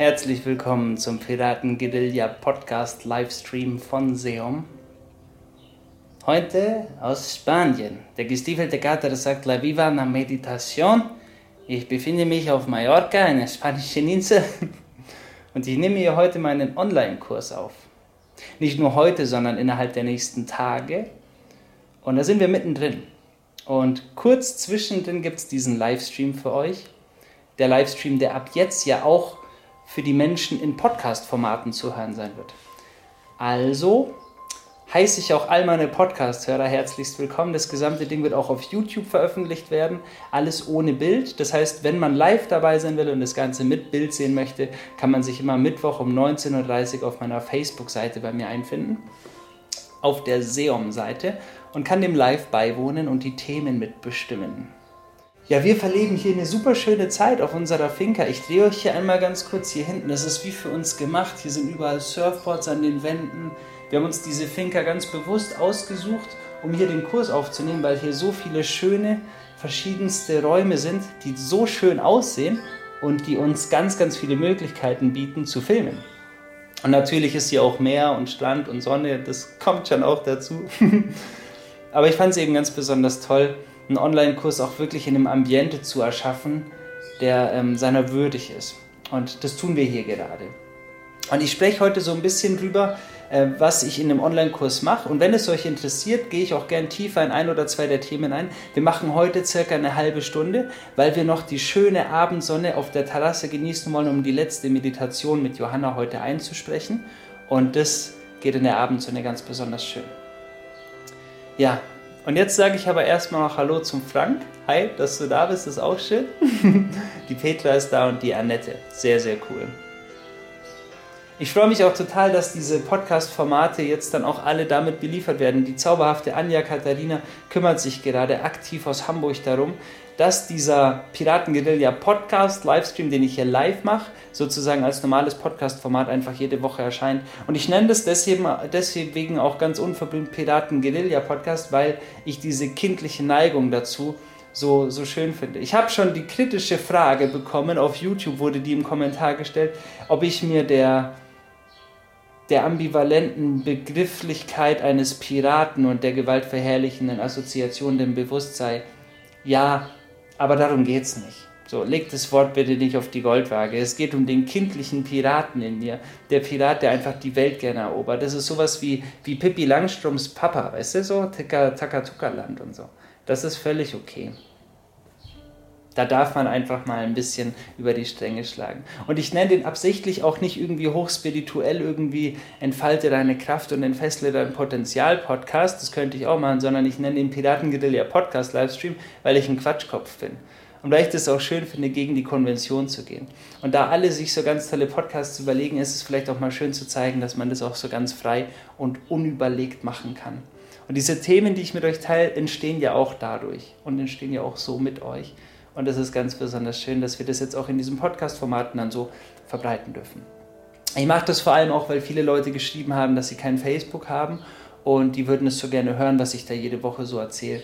Herzlich willkommen zum Piraten Guerilla Podcast Livestream von Seom. Heute aus Spanien. Der gestiefelte Kater sagt La Viva una Meditation. Ich befinde mich auf Mallorca, einer spanischen Insel, und ich nehme hier heute meinen Online-Kurs auf. Nicht nur heute, sondern innerhalb der nächsten Tage. Und da sind wir mittendrin. Und kurz zwischendrin gibt es diesen Livestream für euch. Der Livestream, der ab jetzt ja auch für die Menschen in Podcast-Formaten zu hören sein wird. Also heiße ich auch all meine Podcast-Hörer herzlichst willkommen. Das gesamte Ding wird auch auf YouTube veröffentlicht werden. Alles ohne Bild. Das heißt, wenn man live dabei sein will und das Ganze mit Bild sehen möchte, kann man sich immer Mittwoch um 19.30 Uhr auf meiner Facebook-Seite bei mir einfinden. Auf der Seom-Seite und kann dem live beiwohnen und die Themen mitbestimmen. Ja, wir verleben hier eine super schöne Zeit auf unserer Finca. Ich drehe euch hier einmal ganz kurz hier hinten. Das ist wie für uns gemacht. Hier sind überall Surfboards an den Wänden. Wir haben uns diese Finca ganz bewusst ausgesucht, um hier den Kurs aufzunehmen, weil hier so viele schöne, verschiedenste Räume sind, die so schön aussehen und die uns ganz, ganz viele Möglichkeiten bieten zu filmen. Und natürlich ist hier auch Meer und Strand und Sonne, das kommt schon auch dazu. Aber ich fand es eben ganz besonders toll, einen Online-Kurs auch wirklich in einem Ambiente zu erschaffen, der ähm, seiner würdig ist. Und das tun wir hier gerade. Und ich spreche heute so ein bisschen drüber, äh, was ich in einem Online-Kurs mache. Und wenn es euch interessiert, gehe ich auch gern tiefer in ein oder zwei der Themen ein. Wir machen heute circa eine halbe Stunde, weil wir noch die schöne Abendsonne auf der Terrasse genießen wollen, um die letzte Meditation mit Johanna heute einzusprechen. Und das geht in der Abendsonne ganz besonders schön. Ja, und jetzt sage ich aber erstmal noch Hallo zum Frank. Hi, dass du da bist, ist auch schön. die Petra ist da und die Annette. Sehr, sehr cool. Ich freue mich auch total, dass diese Podcast-Formate jetzt dann auch alle damit beliefert werden. Die zauberhafte Anja Katharina kümmert sich gerade aktiv aus Hamburg darum, dass dieser Piratenguerilla Podcast Livestream, den ich hier live mache, sozusagen als normales Podcast-Format einfach jede Woche erscheint. Und ich nenne das deswegen, deswegen auch ganz unverblümt Piratenguerilla Podcast, weil ich diese kindliche Neigung dazu so, so schön finde. Ich habe schon die kritische Frage bekommen, auf YouTube wurde die im Kommentar gestellt, ob ich mir der der ambivalenten Begrifflichkeit eines Piraten und der gewaltverherrlichenden Assoziation dem Bewusstsein. Ja, aber darum geht es nicht. So, leg das Wort bitte nicht auf die Goldwaage. Es geht um den kindlichen Piraten in dir. Der Pirat, der einfach die Welt gerne erobert. Das ist sowas wie, wie Pippi Langstroms Papa, weißt du so? Takatuka-Land und so. Das ist völlig okay. Da darf man einfach mal ein bisschen über die Stränge schlagen. Und ich nenne den absichtlich auch nicht irgendwie hochspirituell, irgendwie entfalte deine Kraft und entfessle dein Potenzial Podcast, das könnte ich auch machen, sondern ich nenne den Piratengedelia Podcast Livestream, weil ich ein Quatschkopf bin. Und weil ich das auch schön finde, gegen die Konvention zu gehen. Und da alle sich so ganz tolle Podcasts überlegen, ist es vielleicht auch mal schön zu zeigen, dass man das auch so ganz frei und unüberlegt machen kann. Und diese Themen, die ich mit euch teile, entstehen ja auch dadurch und entstehen ja auch so mit euch. Und es ist ganz besonders schön, dass wir das jetzt auch in diesem Podcast-Formaten dann so verbreiten dürfen. Ich mache das vor allem auch, weil viele Leute geschrieben haben, dass sie kein Facebook haben und die würden es so gerne hören, was ich da jede Woche so erzähle.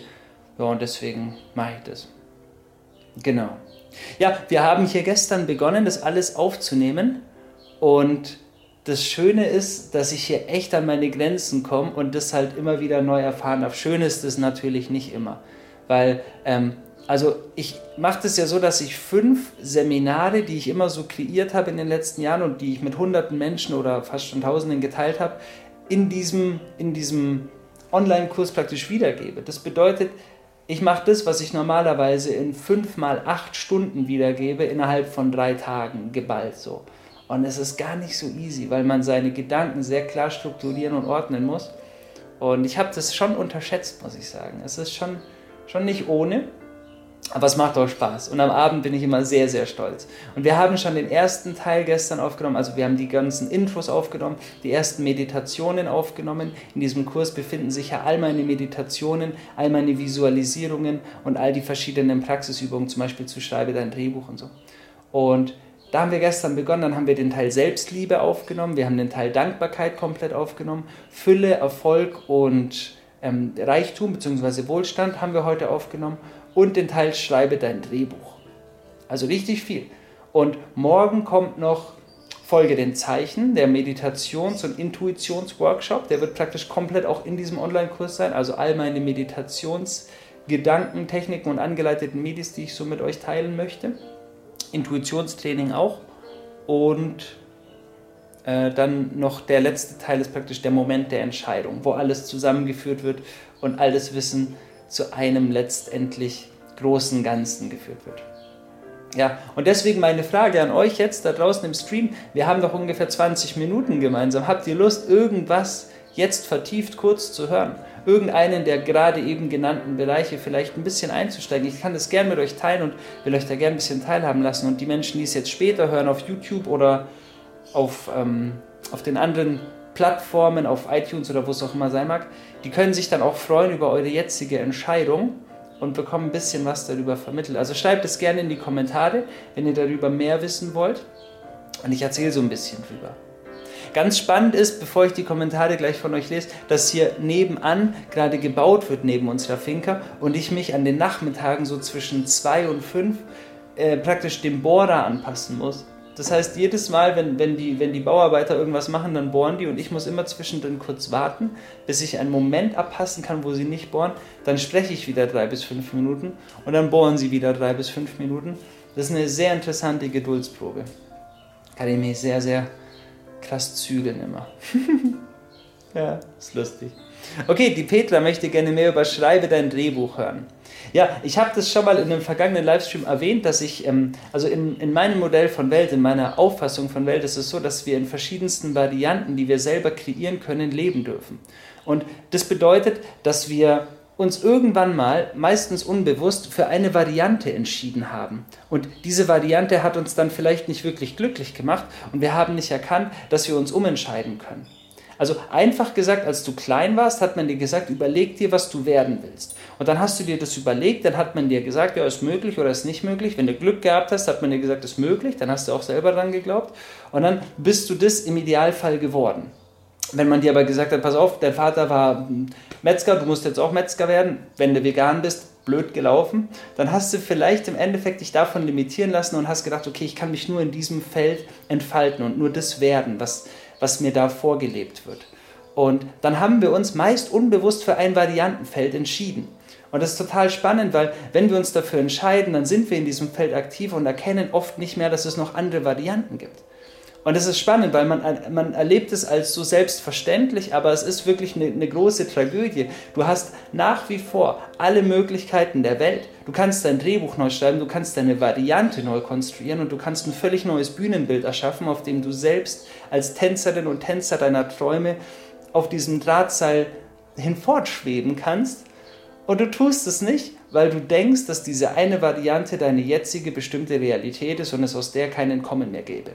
Ja, und deswegen mache ich das. Genau. Ja, wir haben hier gestern begonnen, das alles aufzunehmen und das Schöne ist, dass ich hier echt an meine Grenzen komme und das halt immer wieder neu erfahren darf. Schön ist es natürlich nicht immer, weil ähm, also ich mache das ja so, dass ich fünf Seminare, die ich immer so kreiert habe in den letzten Jahren und die ich mit hunderten Menschen oder fast schon tausenden geteilt habe, in diesem, in diesem Online-Kurs praktisch wiedergebe. Das bedeutet, ich mache das, was ich normalerweise in fünf mal acht Stunden wiedergebe, innerhalb von drei Tagen geballt so. Und es ist gar nicht so easy, weil man seine Gedanken sehr klar strukturieren und ordnen muss. Und ich habe das schon unterschätzt, muss ich sagen. Es ist schon, schon nicht ohne. Aber es macht auch Spaß. Und am Abend bin ich immer sehr, sehr stolz. Und wir haben schon den ersten Teil gestern aufgenommen. Also wir haben die ganzen Intros aufgenommen, die ersten Meditationen aufgenommen. In diesem Kurs befinden sich ja all meine Meditationen, all meine Visualisierungen und all die verschiedenen Praxisübungen, zum Beispiel zu Schreibe dein Drehbuch und so. Und da haben wir gestern begonnen, dann haben wir den Teil Selbstliebe aufgenommen, wir haben den Teil Dankbarkeit komplett aufgenommen, Fülle, Erfolg und ähm, Reichtum bzw. Wohlstand haben wir heute aufgenommen und den Teil Schreibe dein Drehbuch. Also richtig viel. Und morgen kommt noch Folge den Zeichen, der Meditations- und Intuitionsworkshop. Der wird praktisch komplett auch in diesem Online-Kurs sein. Also all meine Meditationsgedanken, Techniken und angeleiteten Medis, die ich so mit euch teilen möchte. Intuitionstraining auch. Und äh, dann noch der letzte Teil ist praktisch der Moment der Entscheidung, wo alles zusammengeführt wird und all das Wissen zu einem letztendlich großen Ganzen geführt wird. Ja, und deswegen meine Frage an euch jetzt da draußen im Stream. Wir haben doch ungefähr 20 Minuten gemeinsam. Habt ihr Lust, irgendwas jetzt vertieft kurz zu hören? Irgendeinen der gerade eben genannten Bereiche vielleicht ein bisschen einzusteigen. Ich kann das gerne mit euch teilen und will euch da gerne ein bisschen teilhaben lassen. Und die Menschen, die es jetzt später hören auf YouTube oder auf, ähm, auf den anderen Plattformen, auf iTunes oder wo es auch immer sein mag, die können sich dann auch freuen über eure jetzige Entscheidung und bekommen ein bisschen was darüber vermittelt. Also schreibt es gerne in die Kommentare, wenn ihr darüber mehr wissen wollt. Und ich erzähle so ein bisschen drüber. Ganz spannend ist, bevor ich die Kommentare gleich von euch lese, dass hier nebenan gerade gebaut wird neben unserer Finca und ich mich an den Nachmittagen so zwischen zwei und fünf äh, praktisch dem Bohrer anpassen muss. Das heißt, jedes Mal, wenn, wenn, die, wenn die Bauarbeiter irgendwas machen, dann bohren die und ich muss immer zwischendrin kurz warten, bis ich einen Moment abpassen kann, wo sie nicht bohren. Dann spreche ich wieder drei bis fünf Minuten und dann bohren sie wieder drei bis fünf Minuten. Das ist eine sehr interessante Geduldsprobe. Kann ich mich sehr, sehr krass zügeln immer. ja, ist lustig. Okay, die Petra möchte gerne mehr über Schreibe dein Drehbuch hören. Ja, ich habe das schon mal in einem vergangenen Livestream erwähnt, dass ich, ähm, also in, in meinem Modell von Welt, in meiner Auffassung von Welt ist es so, dass wir in verschiedensten Varianten, die wir selber kreieren können, leben dürfen. Und das bedeutet, dass wir uns irgendwann mal, meistens unbewusst, für eine Variante entschieden haben. Und diese Variante hat uns dann vielleicht nicht wirklich glücklich gemacht und wir haben nicht erkannt, dass wir uns umentscheiden können. Also einfach gesagt, als du klein warst, hat man dir gesagt, überleg dir, was du werden willst. Und dann hast du dir das überlegt, dann hat man dir gesagt, ja, ist möglich oder ist nicht möglich. Wenn du Glück gehabt hast, hat man dir gesagt, ist möglich, dann hast du auch selber dran geglaubt. Und dann bist du das im Idealfall geworden. Wenn man dir aber gesagt hat, pass auf, dein Vater war Metzger, du musst jetzt auch Metzger werden, wenn du vegan bist, blöd gelaufen, dann hast du vielleicht im Endeffekt dich davon limitieren lassen und hast gedacht, okay, ich kann mich nur in diesem Feld entfalten und nur das werden, was, was mir da vorgelebt wird. Und dann haben wir uns meist unbewusst für ein Variantenfeld entschieden. Und das ist total spannend, weil wenn wir uns dafür entscheiden, dann sind wir in diesem Feld aktiv und erkennen oft nicht mehr, dass es noch andere Varianten gibt. Und das ist spannend, weil man, man erlebt es als so selbstverständlich, aber es ist wirklich eine, eine große Tragödie. Du hast nach wie vor alle Möglichkeiten der Welt. Du kannst dein Drehbuch neu schreiben, du kannst deine Variante neu konstruieren und du kannst ein völlig neues Bühnenbild erschaffen, auf dem du selbst als Tänzerin und Tänzer deiner Träume auf diesem Drahtseil hinfortschweben kannst. Und du tust es nicht, weil du denkst, dass diese eine Variante deine jetzige bestimmte Realität ist und es aus der kein Entkommen mehr gäbe.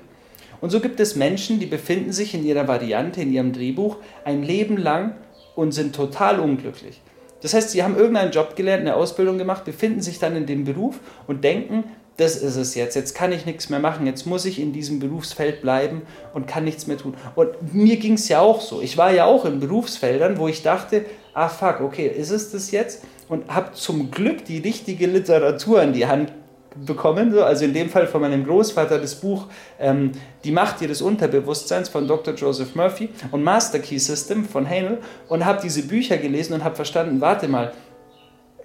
Und so gibt es Menschen, die befinden sich in ihrer Variante, in ihrem Drehbuch ein Leben lang und sind total unglücklich. Das heißt, sie haben irgendeinen Job gelernt, eine Ausbildung gemacht, befinden sich dann in dem Beruf und denken, das ist es jetzt, jetzt kann ich nichts mehr machen, jetzt muss ich in diesem Berufsfeld bleiben und kann nichts mehr tun. Und mir ging es ja auch so. Ich war ja auch in Berufsfeldern, wo ich dachte, ah fuck, okay, ist es das jetzt? Und habe zum Glück die richtige Literatur in die Hand bekommen. Also in dem Fall von meinem Großvater das Buch ähm, Die Macht ihres Unterbewusstseins von Dr. Joseph Murphy und Master Key System von Hanel und habe diese Bücher gelesen und habe verstanden, warte mal,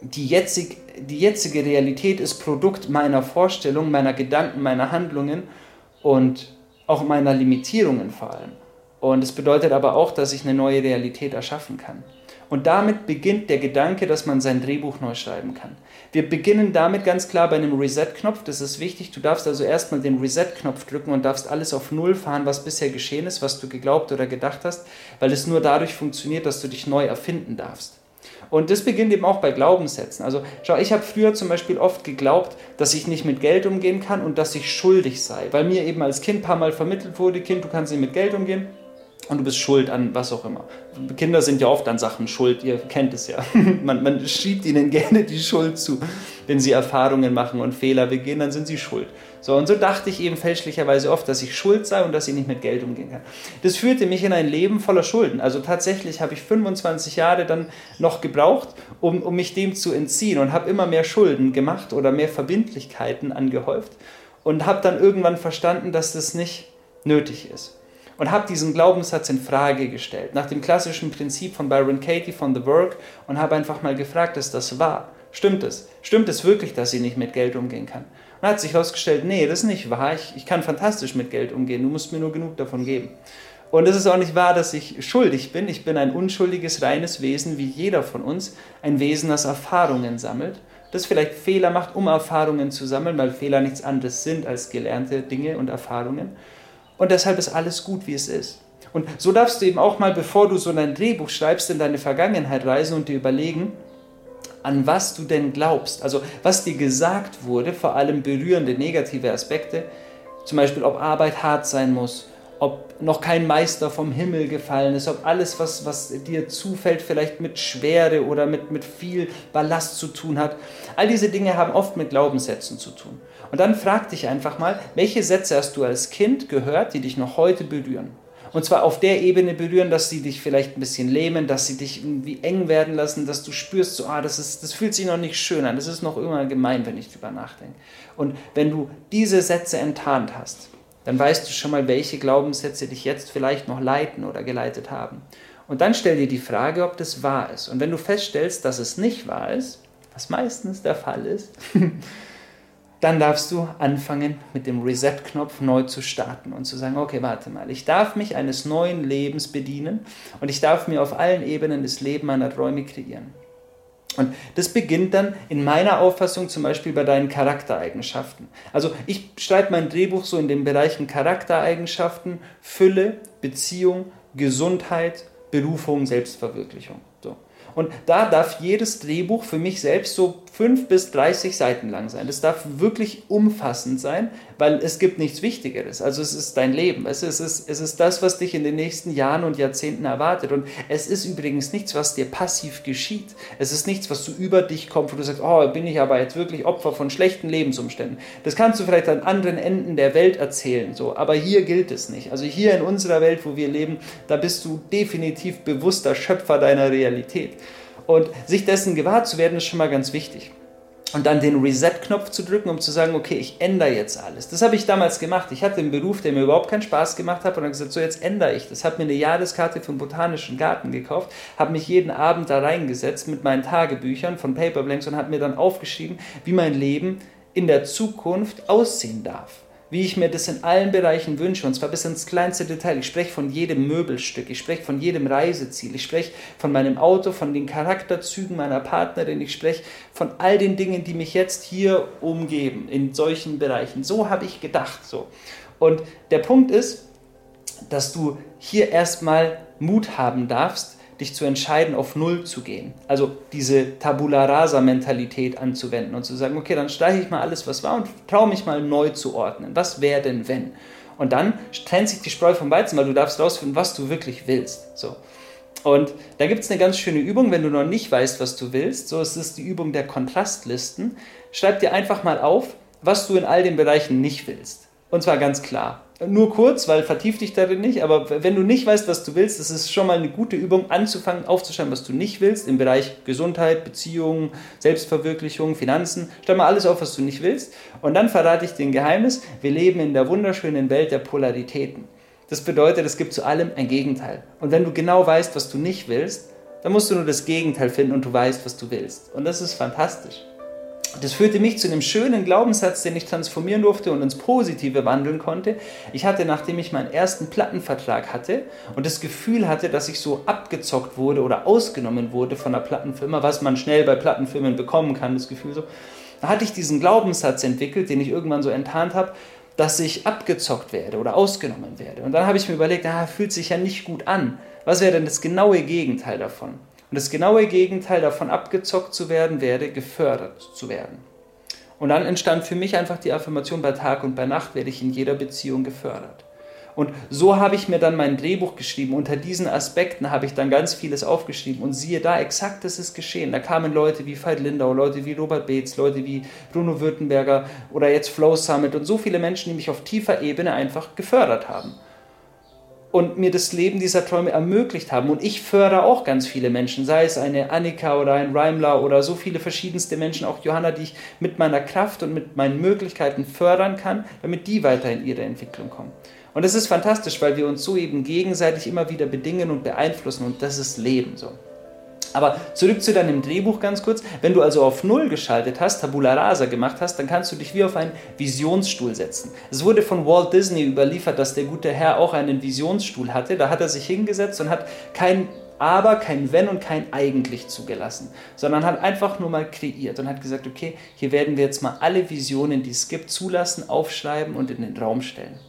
die, jetzig, die jetzige Realität ist Produkt meiner Vorstellung, meiner Gedanken, meiner Handlungen und auch meiner Limitierungen vor allem. Und es bedeutet aber auch, dass ich eine neue Realität erschaffen kann. Und damit beginnt der Gedanke, dass man sein Drehbuch neu schreiben kann. Wir beginnen damit ganz klar bei einem Reset-Knopf. Das ist wichtig. Du darfst also erstmal den Reset-Knopf drücken und darfst alles auf Null fahren, was bisher geschehen ist, was du geglaubt oder gedacht hast, weil es nur dadurch funktioniert, dass du dich neu erfinden darfst. Und das beginnt eben auch bei Glaubenssätzen. Also schau, ich habe früher zum Beispiel oft geglaubt, dass ich nicht mit Geld umgehen kann und dass ich schuldig sei, weil mir eben als Kind ein paar Mal vermittelt wurde, Kind, du kannst nicht mit Geld umgehen und du bist schuld an was auch immer. Kinder sind ja oft an Sachen schuld, ihr kennt es ja. man, man schiebt ihnen gerne die Schuld zu. Wenn sie Erfahrungen machen und Fehler begehen, dann sind sie schuld. So, und so dachte ich eben fälschlicherweise oft, dass ich schuld sei und dass ich nicht mit Geld umgehen kann. Das führte mich in ein Leben voller Schulden. Also tatsächlich habe ich 25 Jahre dann noch gebraucht, um, um mich dem zu entziehen und habe immer mehr Schulden gemacht oder mehr Verbindlichkeiten angehäuft und habe dann irgendwann verstanden, dass das nicht nötig ist. Und habe diesen Glaubenssatz in Frage gestellt, nach dem klassischen Prinzip von Byron Katie von The Work und habe einfach mal gefragt, ist das wahr? Stimmt es? Stimmt es wirklich, dass sie nicht mit Geld umgehen kann? Und hat sich herausgestellt, nee, das ist nicht wahr. Ich, ich kann fantastisch mit Geld umgehen. Du musst mir nur genug davon geben. Und es ist auch nicht wahr, dass ich schuldig bin. Ich bin ein unschuldiges, reines Wesen, wie jeder von uns. Ein Wesen, das Erfahrungen sammelt. Das vielleicht Fehler macht, um Erfahrungen zu sammeln, weil Fehler nichts anderes sind als gelernte Dinge und Erfahrungen. Und deshalb ist alles gut, wie es ist. Und so darfst du eben auch mal, bevor du so ein Drehbuch schreibst, in deine Vergangenheit reisen und dir überlegen, an was du denn glaubst. Also was dir gesagt wurde, vor allem berührende negative Aspekte, zum Beispiel ob Arbeit hart sein muss, ob noch kein Meister vom Himmel gefallen ist, ob alles, was, was dir zufällt, vielleicht mit Schwere oder mit, mit viel Ballast zu tun hat. All diese Dinge haben oft mit Glaubenssätzen zu tun. Und dann frag dich einfach mal, welche Sätze hast du als Kind gehört, die dich noch heute berühren? Und zwar auf der Ebene berühren, dass sie dich vielleicht ein bisschen lähmen, dass sie dich irgendwie eng werden lassen, dass du spürst, so, ah, das, ist, das fühlt sich noch nicht schön an, das ist noch immer gemein, wenn ich drüber nachdenke. Und wenn du diese Sätze enttarnt hast, dann weißt du schon mal, welche Glaubenssätze dich jetzt vielleicht noch leiten oder geleitet haben. Und dann stell dir die Frage, ob das wahr ist. Und wenn du feststellst, dass es nicht wahr ist, was meistens der Fall ist, dann darfst du anfangen, mit dem Reset-Knopf neu zu starten und zu sagen, okay, warte mal, ich darf mich eines neuen Lebens bedienen und ich darf mir auf allen Ebenen das Leben meiner Träume kreieren. Und das beginnt dann in meiner Auffassung zum Beispiel bei deinen Charaktereigenschaften. Also ich schreibe mein Drehbuch so in den Bereichen Charaktereigenschaften, Fülle, Beziehung, Gesundheit, Berufung, Selbstverwirklichung. So. Und da darf jedes Drehbuch für mich selbst so 5 bis 30 Seiten lang sein. Das darf wirklich umfassend sein, weil es gibt nichts Wichtigeres. Also es ist dein Leben. Es ist, es, ist, es ist das, was dich in den nächsten Jahren und Jahrzehnten erwartet. Und es ist übrigens nichts, was dir passiv geschieht. Es ist nichts, was du über dich kommt, wo du sagst, oh, bin ich aber jetzt wirklich Opfer von schlechten Lebensumständen. Das kannst du vielleicht an anderen Enden der Welt erzählen, so. aber hier gilt es nicht. Also hier in unserer Welt, wo wir leben, da bist du definitiv bewusster Schöpfer deiner Realität. Und sich dessen gewahr zu werden, ist schon mal ganz wichtig. Und dann den Reset-Knopf zu drücken, um zu sagen, okay, ich ändere jetzt alles. Das habe ich damals gemacht. Ich hatte einen Beruf, der mir überhaupt keinen Spaß gemacht hat und habe gesagt, so jetzt ändere ich das. Habe mir eine Jahreskarte den Botanischen Garten gekauft, habe mich jeden Abend da reingesetzt mit meinen Tagebüchern von Paperblanks und habe mir dann aufgeschrieben, wie mein Leben in der Zukunft aussehen darf wie ich mir das in allen Bereichen wünsche, und zwar bis ins kleinste Detail. Ich spreche von jedem Möbelstück, ich spreche von jedem Reiseziel, ich spreche von meinem Auto, von den Charakterzügen meiner Partnerin, ich spreche von all den Dingen, die mich jetzt hier umgeben, in solchen Bereichen. So habe ich gedacht. So. Und der Punkt ist, dass du hier erstmal Mut haben darfst, dich zu entscheiden, auf Null zu gehen. Also diese Tabula Rasa-Mentalität anzuwenden und zu sagen, okay, dann streiche ich mal alles, was war und traue mich mal neu zu ordnen. Was wäre denn, wenn? Und dann trennt sich die Spreu vom Weizen, weil du darfst rausfinden, was du wirklich willst. So. Und da gibt es eine ganz schöne Übung, wenn du noch nicht weißt, was du willst. So ist es die Übung der Kontrastlisten. Schreib dir einfach mal auf, was du in all den Bereichen nicht willst. Und zwar ganz klar. Nur kurz, weil vertief dich darin nicht, aber wenn du nicht weißt, was du willst, das ist schon mal eine gute Übung, anzufangen, aufzuschreiben, was du nicht willst, im Bereich Gesundheit, Beziehungen, Selbstverwirklichung, Finanzen. Schreib mal alles auf, was du nicht willst. Und dann verrate ich dir ein Geheimnis. Wir leben in der wunderschönen Welt der Polaritäten. Das bedeutet, es gibt zu allem ein Gegenteil. Und wenn du genau weißt, was du nicht willst, dann musst du nur das Gegenteil finden und du weißt, was du willst. Und das ist fantastisch. Das führte mich zu einem schönen Glaubenssatz, den ich transformieren durfte und ins Positive wandeln konnte. Ich hatte, nachdem ich meinen ersten Plattenvertrag hatte und das Gefühl hatte, dass ich so abgezockt wurde oder ausgenommen wurde von einer Plattenfirma, was man schnell bei Plattenfirmen bekommen kann, das Gefühl so, da hatte ich diesen Glaubenssatz entwickelt, den ich irgendwann so enttarnt habe, dass ich abgezockt werde oder ausgenommen werde. Und dann habe ich mir überlegt, ah, fühlt sich ja nicht gut an. Was wäre denn das genaue Gegenteil davon? Und das genaue Gegenteil davon abgezockt zu werden, werde gefördert zu werden. Und dann entstand für mich einfach die Affirmation, bei Tag und bei Nacht werde ich in jeder Beziehung gefördert. Und so habe ich mir dann mein Drehbuch geschrieben. Unter diesen Aspekten habe ich dann ganz vieles aufgeschrieben. Und siehe da, exakt das ist geschehen. Da kamen Leute wie Veit Lindau, Leute wie Robert Beetz, Leute wie Bruno Württemberger oder jetzt Flow Summit und so viele Menschen, die mich auf tiefer Ebene einfach gefördert haben. Und mir das Leben dieser Träume ermöglicht haben. Und ich fördere auch ganz viele Menschen, sei es eine Annika oder ein Reimler oder so viele verschiedenste Menschen, auch Johanna, die ich mit meiner Kraft und mit meinen Möglichkeiten fördern kann, damit die weiter in ihre Entwicklung kommen. Und das ist fantastisch, weil wir uns so eben gegenseitig immer wieder bedingen und beeinflussen und das ist Leben so. Aber zurück zu deinem Drehbuch ganz kurz. Wenn du also auf Null geschaltet hast, Tabula Rasa gemacht hast, dann kannst du dich wie auf einen Visionsstuhl setzen. Es wurde von Walt Disney überliefert, dass der gute Herr auch einen Visionsstuhl hatte. Da hat er sich hingesetzt und hat kein aber, kein Wenn und kein Eigentlich zugelassen, sondern hat einfach nur mal kreiert und hat gesagt, okay, hier werden wir jetzt mal alle Visionen, die es gibt, zulassen, aufschreiben und in den Raum stellen.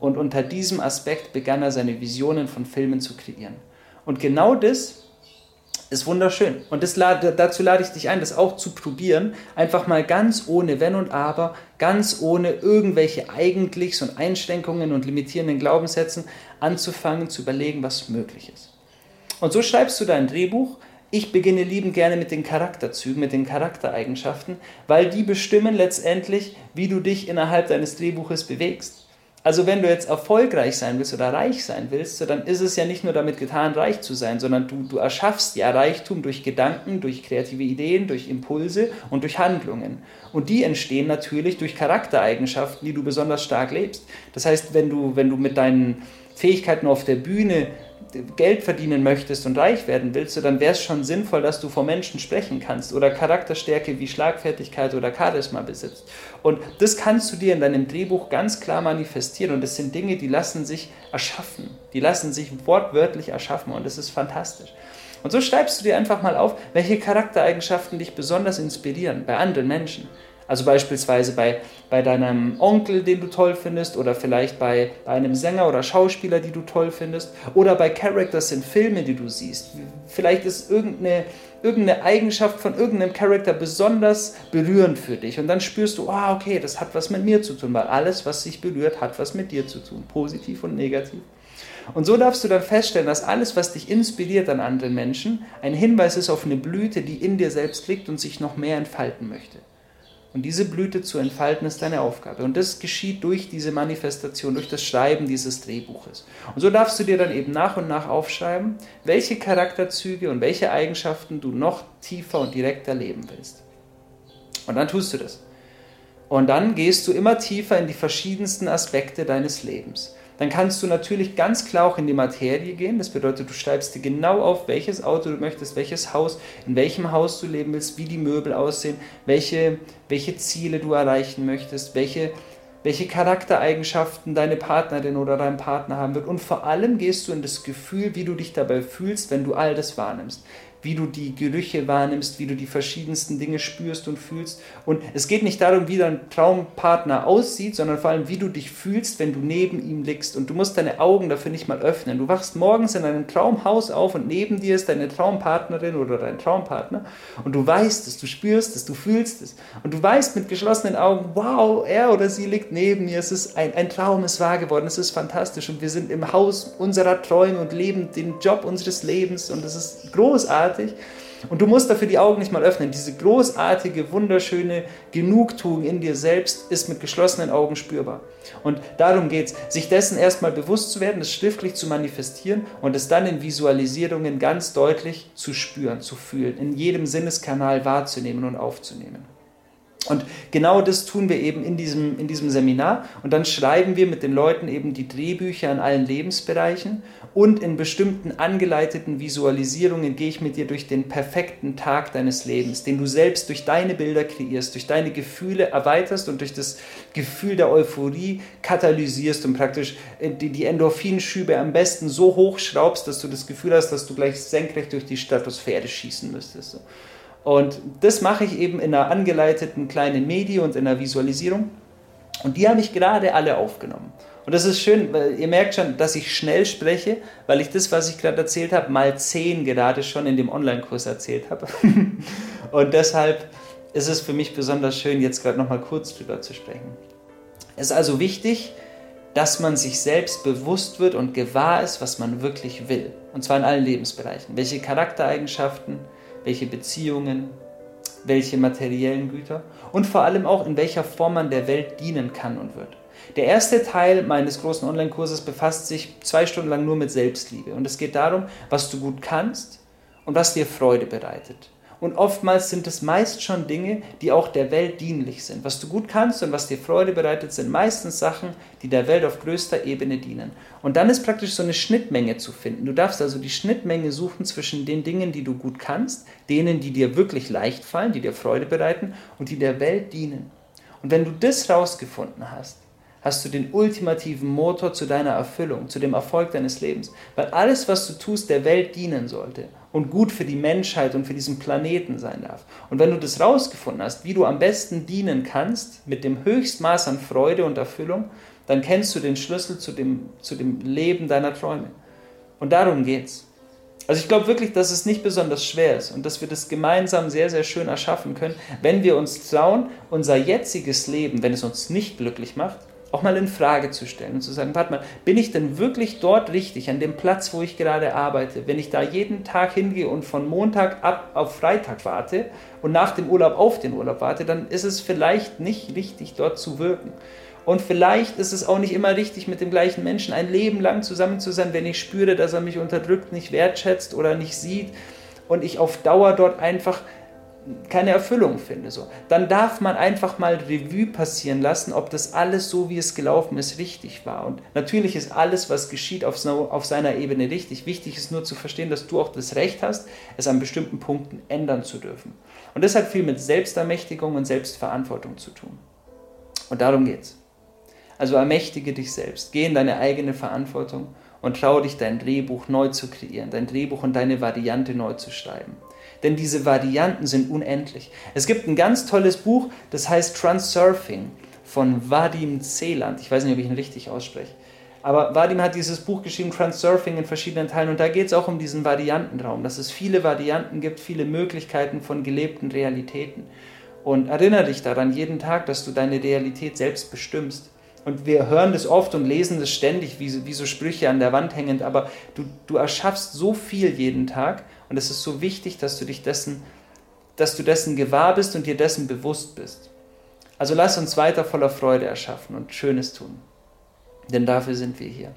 Und unter diesem Aspekt begann er seine Visionen von Filmen zu kreieren. Und genau das ist wunderschön. Und das, dazu lade ich dich ein, das auch zu probieren. Einfach mal ganz ohne Wenn und Aber, ganz ohne irgendwelche Eigentlichs und Einschränkungen und limitierenden Glaubenssätzen anzufangen, zu überlegen, was möglich ist. Und so schreibst du dein Drehbuch. Ich beginne liebend gerne mit den Charakterzügen, mit den Charaktereigenschaften, weil die bestimmen letztendlich, wie du dich innerhalb deines Drehbuches bewegst. Also wenn du jetzt erfolgreich sein willst oder reich sein willst, so dann ist es ja nicht nur damit getan, reich zu sein, sondern du, du erschaffst ja Reichtum durch Gedanken, durch kreative Ideen, durch Impulse und durch Handlungen. Und die entstehen natürlich durch Charaktereigenschaften, die du besonders stark lebst. Das heißt, wenn du, wenn du mit deinen Fähigkeiten auf der Bühne Geld verdienen möchtest und reich werden willst, dann wäre es schon sinnvoll, dass du vor Menschen sprechen kannst oder Charakterstärke wie Schlagfertigkeit oder Charisma besitzt. Und das kannst du dir in deinem Drehbuch ganz klar manifestieren und das sind Dinge, die lassen sich erschaffen, die lassen sich wortwörtlich erschaffen und das ist fantastisch. Und so schreibst du dir einfach mal auf, welche Charaktereigenschaften dich besonders inspirieren bei anderen Menschen. Also beispielsweise bei, bei deinem Onkel, den du toll findest, oder vielleicht bei, bei einem Sänger oder Schauspieler, die du toll findest, oder bei Characters in Filmen, die du siehst. Vielleicht ist irgendeine, irgendeine Eigenschaft von irgendeinem Charakter besonders berührend für dich. Und dann spürst du, ah, okay, das hat was mit mir zu tun, weil alles, was sich berührt, hat was mit dir zu tun, positiv und negativ. Und so darfst du dann feststellen, dass alles, was dich inspiriert an anderen Menschen, ein Hinweis ist auf eine Blüte, die in dir selbst liegt und sich noch mehr entfalten möchte. Und diese Blüte zu entfalten ist deine Aufgabe. Und das geschieht durch diese Manifestation, durch das Schreiben dieses Drehbuches. Und so darfst du dir dann eben nach und nach aufschreiben, welche Charakterzüge und welche Eigenschaften du noch tiefer und direkter leben willst. Und dann tust du das. Und dann gehst du immer tiefer in die verschiedensten Aspekte deines Lebens dann kannst du natürlich ganz klar auch in die Materie gehen. Das bedeutet, du schreibst dir genau auf, welches Auto du möchtest, welches Haus, in welchem Haus du leben willst, wie die Möbel aussehen, welche, welche Ziele du erreichen möchtest, welche, welche Charaktereigenschaften deine Partnerin oder dein Partner haben wird. Und vor allem gehst du in das Gefühl, wie du dich dabei fühlst, wenn du all das wahrnimmst wie du die Gerüche wahrnimmst, wie du die verschiedensten Dinge spürst und fühlst. Und es geht nicht darum, wie dein Traumpartner aussieht, sondern vor allem, wie du dich fühlst, wenn du neben ihm liegst. Und du musst deine Augen dafür nicht mal öffnen. Du wachst morgens in einem Traumhaus auf und neben dir ist deine Traumpartnerin oder dein Traumpartner. Und du weißt es, du spürst es, du fühlst es. Und du weißt mit geschlossenen Augen, wow, er oder sie liegt neben mir. Es ist ein, ein Traum, ist wahr geworden. Es ist fantastisch. Und wir sind im Haus unserer Träume und leben den Job unseres Lebens. Und es ist großartig großartig. Und du musst dafür die Augen nicht mal öffnen. Diese großartige, wunderschöne Genugtuung in dir selbst ist mit geschlossenen Augen spürbar. Und darum geht es, sich dessen erstmal bewusst zu werden, es schriftlich zu manifestieren und es dann in Visualisierungen ganz deutlich zu spüren, zu fühlen, in jedem Sinneskanal wahrzunehmen und aufzunehmen. Und genau das tun wir eben in diesem, in diesem Seminar. Und dann schreiben wir mit den Leuten eben die Drehbücher an allen Lebensbereichen. Und in bestimmten angeleiteten Visualisierungen gehe ich mit dir durch den perfekten Tag deines Lebens, den du selbst durch deine Bilder kreierst, durch deine Gefühle erweiterst und durch das Gefühl der Euphorie katalysierst und praktisch äh, die Endorphinschübe am besten so hochschraubst, dass du das Gefühl hast, dass du gleich senkrecht durch die Stratosphäre schießen müsstest. Und das mache ich eben in einer angeleiteten kleinen Medi und in einer Visualisierung. Und die habe ich gerade alle aufgenommen. Und das ist schön, weil ihr merkt schon, dass ich schnell spreche, weil ich das, was ich gerade erzählt habe, mal zehn gerade schon in dem Online-Kurs erzählt habe. und deshalb ist es für mich besonders schön, jetzt gerade nochmal kurz drüber zu sprechen. Es ist also wichtig, dass man sich selbst bewusst wird und gewahr ist, was man wirklich will. Und zwar in allen Lebensbereichen. Welche Charaktereigenschaften, welche Beziehungen, welche materiellen Güter und vor allem auch in welcher Form man der Welt dienen kann und wird. Der erste Teil meines großen Online-Kurses befasst sich zwei Stunden lang nur mit Selbstliebe. Und es geht darum, was du gut kannst und was dir Freude bereitet. Und oftmals sind es meist schon Dinge, die auch der Welt dienlich sind. Was du gut kannst und was dir Freude bereitet, sind meistens Sachen, die der Welt auf größter Ebene dienen. Und dann ist praktisch so eine Schnittmenge zu finden. Du darfst also die Schnittmenge suchen zwischen den Dingen, die du gut kannst, denen, die dir wirklich leicht fallen, die dir Freude bereiten und die der Welt dienen. Und wenn du das rausgefunden hast, hast du den ultimativen Motor zu deiner Erfüllung, zu dem Erfolg deines Lebens. Weil alles, was du tust, der Welt dienen sollte und gut für die Menschheit und für diesen Planeten sein darf. Und wenn du das rausgefunden hast, wie du am besten dienen kannst, mit dem Höchstmaß an Freude und Erfüllung, dann kennst du den Schlüssel zu dem, zu dem Leben deiner Träume. Und darum geht's. Also ich glaube wirklich, dass es nicht besonders schwer ist und dass wir das gemeinsam sehr, sehr schön erschaffen können, wenn wir uns trauen, unser jetziges Leben, wenn es uns nicht glücklich macht, auch mal in Frage zu stellen und zu sagen, warte mal, bin ich denn wirklich dort richtig, an dem Platz, wo ich gerade arbeite? Wenn ich da jeden Tag hingehe und von Montag ab auf Freitag warte und nach dem Urlaub auf den Urlaub warte, dann ist es vielleicht nicht richtig, dort zu wirken. Und vielleicht ist es auch nicht immer richtig, mit dem gleichen Menschen ein Leben lang zusammen zu sein, wenn ich spüre, dass er mich unterdrückt, nicht wertschätzt oder nicht sieht und ich auf Dauer dort einfach keine Erfüllung finde. So. Dann darf man einfach mal Revue passieren lassen, ob das alles so, wie es gelaufen ist, richtig war. Und natürlich ist alles, was geschieht, auf, seiner Ebene richtig. Wichtig ist nur zu verstehen, dass du auch das Recht hast, es an bestimmten Punkten ändern zu dürfen. Und das hat viel mit Selbstermächtigung und Selbstverantwortung zu tun. Und darum geht's. Also ermächtige dich selbst, geh in deine eigene Verantwortung und traue dich, dein Drehbuch neu zu kreieren, dein Drehbuch und deine Variante neu zu schreiben denn diese Varianten sind unendlich. Es gibt ein ganz tolles Buch, das heißt Transurfing von Vadim Zeland. Ich weiß nicht, ob ich ihn richtig ausspreche. Aber Vadim hat dieses Buch geschrieben, Transurfing in verschiedenen Teilen, und da geht es auch um diesen Variantenraum, dass es viele Varianten gibt, viele Möglichkeiten von gelebten Realitäten. Und erinnere dich daran jeden Tag, dass du deine Realität selbst bestimmst. Und wir hören das oft und lesen das ständig, wie, wie so Sprüche an der Wand hängend, aber du, du erschaffst so viel jeden Tag und es ist so wichtig, dass du dich dessen, dass du dessen gewahr bist und dir dessen bewusst bist. Also lass uns weiter voller Freude erschaffen und Schönes tun. Denn dafür sind wir hier.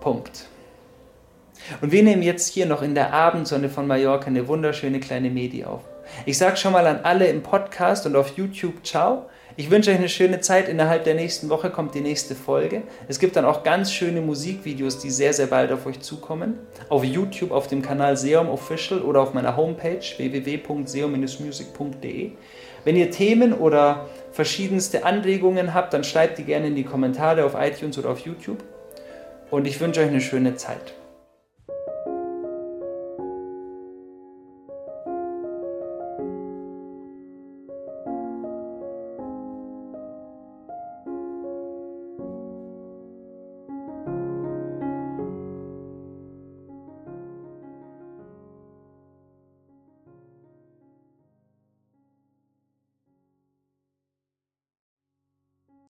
Punkt. Und wir nehmen jetzt hier noch in der Abendsonne von Mallorca eine wunderschöne kleine Medi auf. Ich sage schon mal an alle im Podcast und auf YouTube Ciao. Ich wünsche euch eine schöne Zeit. Innerhalb der nächsten Woche kommt die nächste Folge. Es gibt dann auch ganz schöne Musikvideos, die sehr, sehr bald auf euch zukommen. Auf YouTube, auf dem Kanal Seum Official oder auf meiner Homepage www.seum-music.de. Wenn ihr Themen oder verschiedenste Anregungen habt, dann schreibt die gerne in die Kommentare auf iTunes oder auf YouTube. Und ich wünsche euch eine schöne Zeit.